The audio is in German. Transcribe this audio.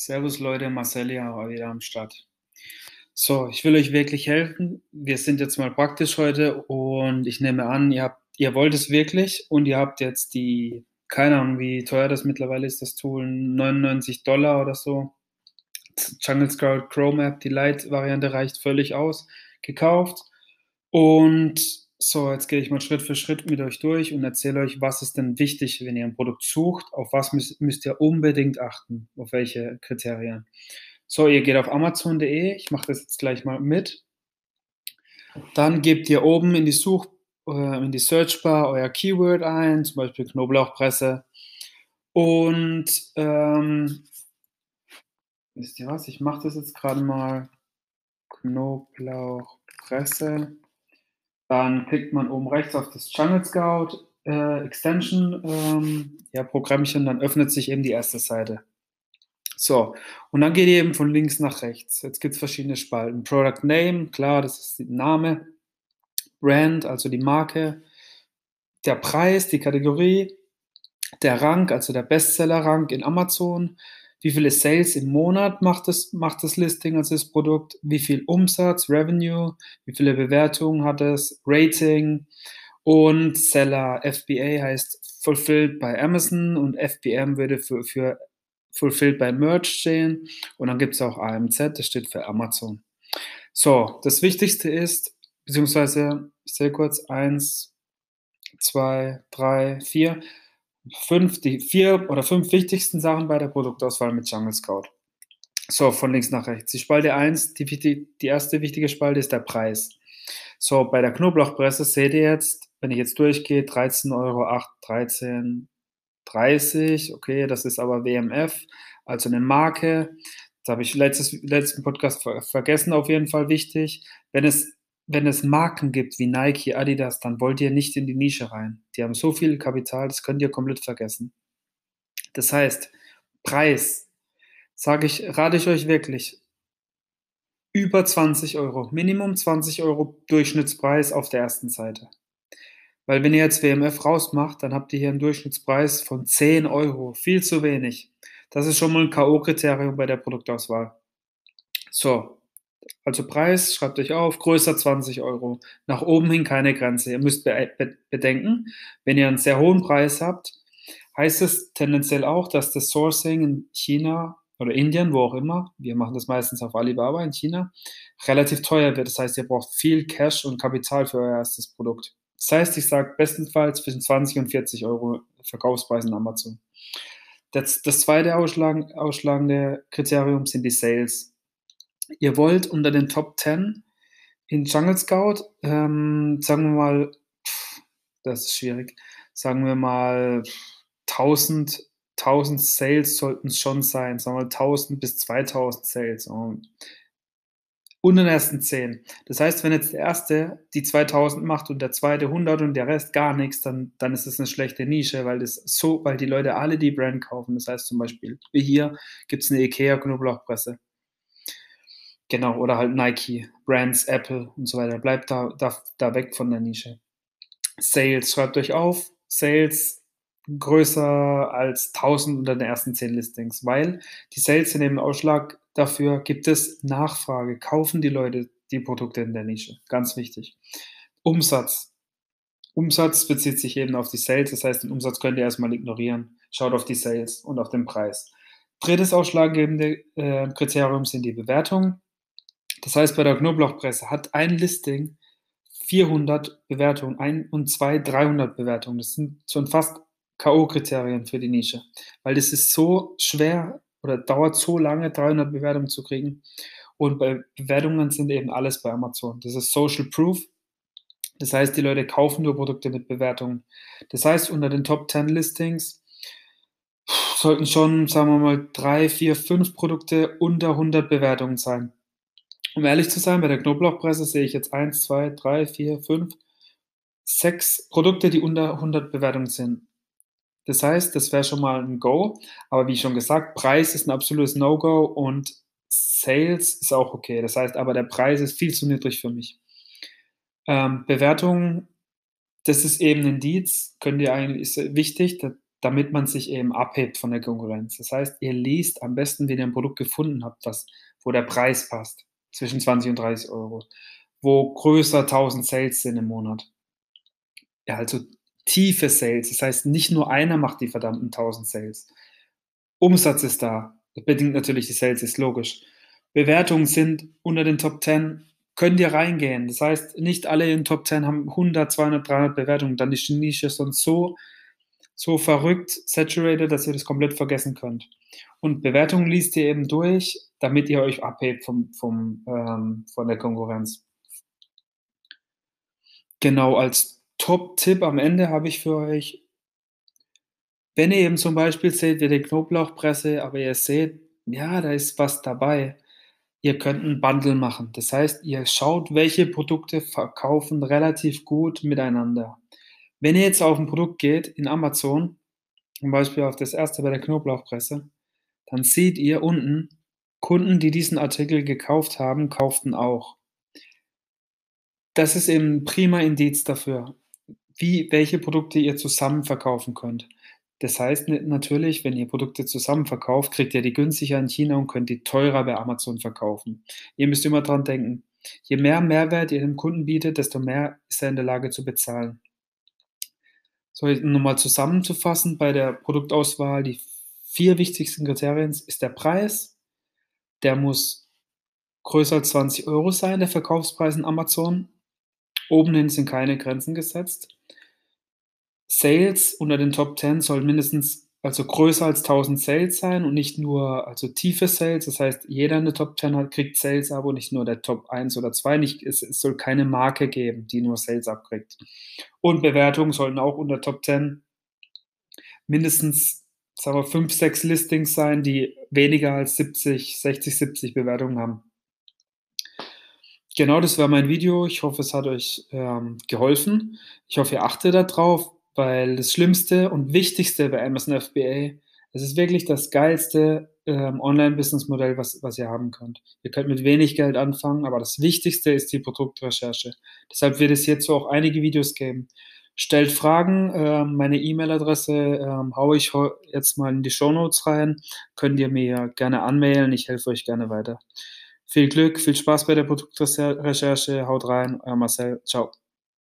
Servus Leute, Marcel hier wieder am Start. So, ich will euch wirklich helfen. Wir sind jetzt mal praktisch heute und ich nehme an, ihr, habt, ihr wollt es wirklich und ihr habt jetzt die, keine Ahnung, wie teuer das mittlerweile ist, das Tool, 99 Dollar oder so. Jungle Scout Chrome App, die Light-Variante reicht völlig aus, gekauft. Und so, jetzt gehe ich mal Schritt für Schritt mit euch durch und erzähle euch, was ist denn wichtig, wenn ihr ein Produkt sucht, auf was müsst, müsst ihr unbedingt achten, auf welche Kriterien. So, ihr geht auf amazon.de, ich mache das jetzt gleich mal mit. Dann gebt ihr oben in die Such, äh, in die Searchbar euer Keyword ein, zum Beispiel Knoblauchpresse. Und ähm, wisst ihr was, ich mache das jetzt gerade mal. Knoblauchpresse. Dann klickt man oben rechts auf das Jungle Scout äh, Extension ähm, ja, Programmchen, dann öffnet sich eben die erste Seite. So, und dann geht ihr eben von links nach rechts. Jetzt gibt es verschiedene Spalten. Product Name, klar, das ist der Name. Brand, also die Marke. Der Preis, die Kategorie. Der Rang, also der Bestseller-Rang in Amazon wie viele Sales im Monat macht das, macht das Listing, also das Produkt, wie viel Umsatz, Revenue, wie viele Bewertungen hat es, Rating? Und Seller, FBA heißt Fulfilled by Amazon und FBM würde für, für Fulfilled by Merch stehen. Und dann gibt es auch AMZ, das steht für Amazon. So, das Wichtigste ist, beziehungsweise, sehe kurz, eins, zwei, drei, vier, fünf, die vier oder fünf wichtigsten Sachen bei der Produktauswahl mit Jungle Scout. So, von links nach rechts. Die Spalte 1, die, die, erste wichtige Spalte ist der Preis. So, bei der Knoblauchpresse seht ihr jetzt, wenn ich jetzt durchgehe, 13,08 Euro, 13, 30, okay, das ist aber WMF, also eine Marke. Das habe ich letztes, letzten Podcast vergessen, auf jeden Fall wichtig. Wenn es wenn es Marken gibt wie Nike, Adidas, dann wollt ihr nicht in die Nische rein. Die haben so viel Kapital, das könnt ihr komplett vergessen. Das heißt, Preis, sage ich, rate ich euch wirklich, über 20 Euro, Minimum 20 Euro Durchschnittspreis auf der ersten Seite. Weil wenn ihr jetzt WMF rausmacht, dann habt ihr hier einen Durchschnittspreis von 10 Euro, viel zu wenig. Das ist schon mal ein K.O.-Kriterium bei der Produktauswahl. So, also Preis, schreibt euch auf, größer 20 Euro. Nach oben hin keine Grenze. Ihr müsst be be bedenken, wenn ihr einen sehr hohen Preis habt, heißt es tendenziell auch, dass das Sourcing in China oder Indien, wo auch immer, wir machen das meistens auf Alibaba in China, relativ teuer wird. Das heißt, ihr braucht viel Cash und Kapital für euer erstes Produkt. Das heißt, ich sage bestenfalls zwischen 20 und 40 Euro Verkaufspreis in Amazon. Das, das zweite ausschlagende Kriterium sind die Sales ihr wollt unter den Top 10 in Jungle Scout, ähm, sagen wir mal, das ist schwierig, sagen wir mal 1000, 1000 Sales sollten es schon sein, sagen wir mal 1000 bis 2000 Sales. Und unter den ersten 10. Das heißt, wenn jetzt der erste die 2000 macht und der zweite 100 und der Rest gar nichts, dann, dann ist das eine schlechte Nische, weil das so, weil die Leute alle die Brand kaufen. Das heißt zum Beispiel, wie hier gibt es eine Ikea Knoblauchpresse. Genau, oder halt Nike, Brands, Apple und so weiter. Bleibt da, da, da weg von der Nische. Sales, schreibt euch auf, Sales größer als 1000 unter den ersten 10 Listings, weil die Sales sind eben Ausschlag dafür, gibt es Nachfrage, kaufen die Leute die Produkte in der Nische. Ganz wichtig. Umsatz. Umsatz bezieht sich eben auf die Sales, das heißt, den Umsatz könnt ihr erstmal ignorieren. Schaut auf die Sales und auf den Preis. Drittes ausschlaggebende äh, Kriterium sind die Bewertungen. Das heißt, bei der Knoblauchpresse hat ein Listing 400 Bewertungen, ein und zwei 300 Bewertungen. Das sind schon fast K.O.-Kriterien für die Nische, weil das ist so schwer oder dauert so lange, 300 Bewertungen zu kriegen. Und bei Bewertungen sind eben alles bei Amazon. Das ist Social Proof. Das heißt, die Leute kaufen nur Produkte mit Bewertungen. Das heißt, unter den Top 10 Listings sollten schon, sagen wir mal, drei, vier, fünf Produkte unter 100 Bewertungen sein. Um ehrlich zu sein, bei der Knoblauchpresse sehe ich jetzt 1, 2, 3, 4, 5, 6 Produkte, die unter 100 Bewertungen sind. Das heißt, das wäre schon mal ein Go. Aber wie schon gesagt, Preis ist ein absolutes No-Go und Sales ist auch okay. Das heißt, aber der Preis ist viel zu niedrig für mich. Ähm, Bewertung, das ist eben ein Indiz, könnt ihr eigentlich, ist wichtig. damit man sich eben abhebt von der Konkurrenz. Das heißt, ihr liest am besten, wenn ihr ein Produkt gefunden habt, das, wo der Preis passt, zwischen 20 und 30 Euro, wo größer 1000 Sales sind im Monat. Ja, also tiefe Sales. Das heißt, nicht nur einer macht die verdammten 1000 Sales. Umsatz ist da. Das bedingt natürlich die Sales, ist logisch. Bewertungen sind unter den Top 10, könnt ihr reingehen. Das heißt, nicht alle in den Top 10 haben 100, 200, 300 Bewertungen. Dann ist die Nische sonst so so verrückt saturated, dass ihr das komplett vergessen könnt. Und Bewertungen liest ihr eben durch, damit ihr euch abhebt vom, vom, ähm, von der Konkurrenz. Genau, als Top-Tipp am Ende habe ich für euch, wenn ihr eben zum Beispiel seht, wie die Knoblauchpresse, aber ihr seht, ja, da ist was dabei. Ihr könnt ein Bundle machen. Das heißt, ihr schaut, welche Produkte verkaufen relativ gut miteinander. Wenn ihr jetzt auf ein Produkt geht in Amazon, zum Beispiel auf das erste bei der Knoblauchpresse, dann seht ihr unten, Kunden, die diesen Artikel gekauft haben, kauften auch. Das ist eben ein prima Indiz dafür, wie, welche Produkte ihr zusammen verkaufen könnt. Das heißt natürlich, wenn ihr Produkte zusammen verkauft, kriegt ihr die günstiger in China und könnt die teurer bei Amazon verkaufen. Ihr müsst immer dran denken, je mehr Mehrwert ihr dem Kunden bietet, desto mehr ist er in der Lage zu bezahlen. Nochmal zusammenzufassen bei der Produktauswahl, die vier wichtigsten Kriterien ist der Preis. Der muss größer als 20 Euro sein, der Verkaufspreis in Amazon. Obenhin sind keine Grenzen gesetzt. Sales unter den Top 10 soll mindestens also größer als 1000 Sales sein und nicht nur also tiefe Sales. Das heißt, jeder in der Top 10 hat, kriegt Sales ab und nicht nur der Top 1 oder 2. Nicht, es, es soll keine Marke geben, die nur Sales abkriegt. Und Bewertungen sollten auch unter Top 10 mindestens sagen wir, 5, 6 Listings sein, die weniger als 70, 60, 70 Bewertungen haben. Genau, das war mein Video. Ich hoffe, es hat euch ähm, geholfen. Ich hoffe, ihr achtet darauf weil das Schlimmste und Wichtigste bei Amazon FBA, es ist wirklich das geilste ähm, Online-Business-Modell, was, was ihr haben könnt. Ihr könnt mit wenig Geld anfangen, aber das Wichtigste ist die Produktrecherche. Deshalb wird es hierzu auch einige Videos geben. Stellt Fragen, äh, meine E-Mail-Adresse äh, haue ich jetzt mal in die Show Notes rein. Könnt ihr mir gerne anmailen, ich helfe euch gerne weiter. Viel Glück, viel Spaß bei der Produktrecherche, haut rein, euer Marcel, ciao.